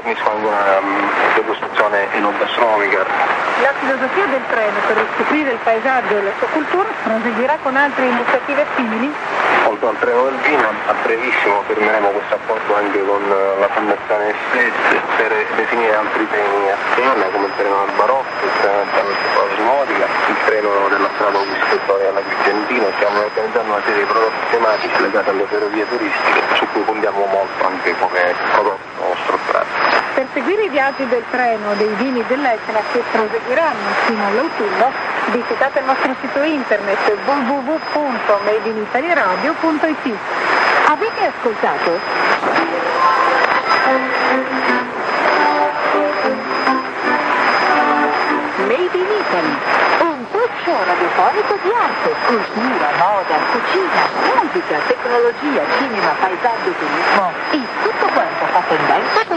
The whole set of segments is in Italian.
forniscono una um, degustazione enogastronomica. La filosofia del treno per riscoprire il paesaggio e la sua cultura proseguirà con altre iniziative simili? Oltre al treno del vino, a brevissimo firmeremo questo accordo anche con la Fondazione SES per definire altri temi a tema come il treno del barocco, il treno del Motica, il treno della strada Augusto all'Agrigentino. Stiamo organizzando una serie di prodotti tematici legati alle ferrovie turistiche su cui puntiamo molto anche come. Per seguire i viaggi del treno dei vini dell'Etna che proseguiranno fino all'autunno, visitate il nostro sito internet www.madeinitaliaradio.it. Avete ascoltato? Made in Italy, un show radiofonico di arte, cultura, moda, cucina, musica, tecnologia, cinema, paesaggio, turismo e tutto quanto fa tendenza per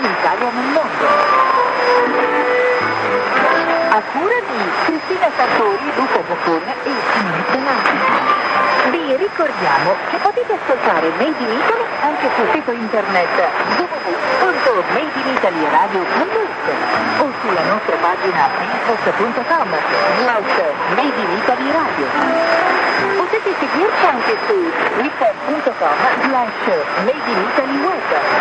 Cristina Sartori, Luca Giaccone e Simone Benanti. Vi ricordiamo che potete ascoltare Made in Italy anche sul sito internet www.madeinitaliaradio.it o sulla nostra pagina facebook.com slash Made in Italy Radio. Potete seguirci anche su twitter.com slash Made in Italy Web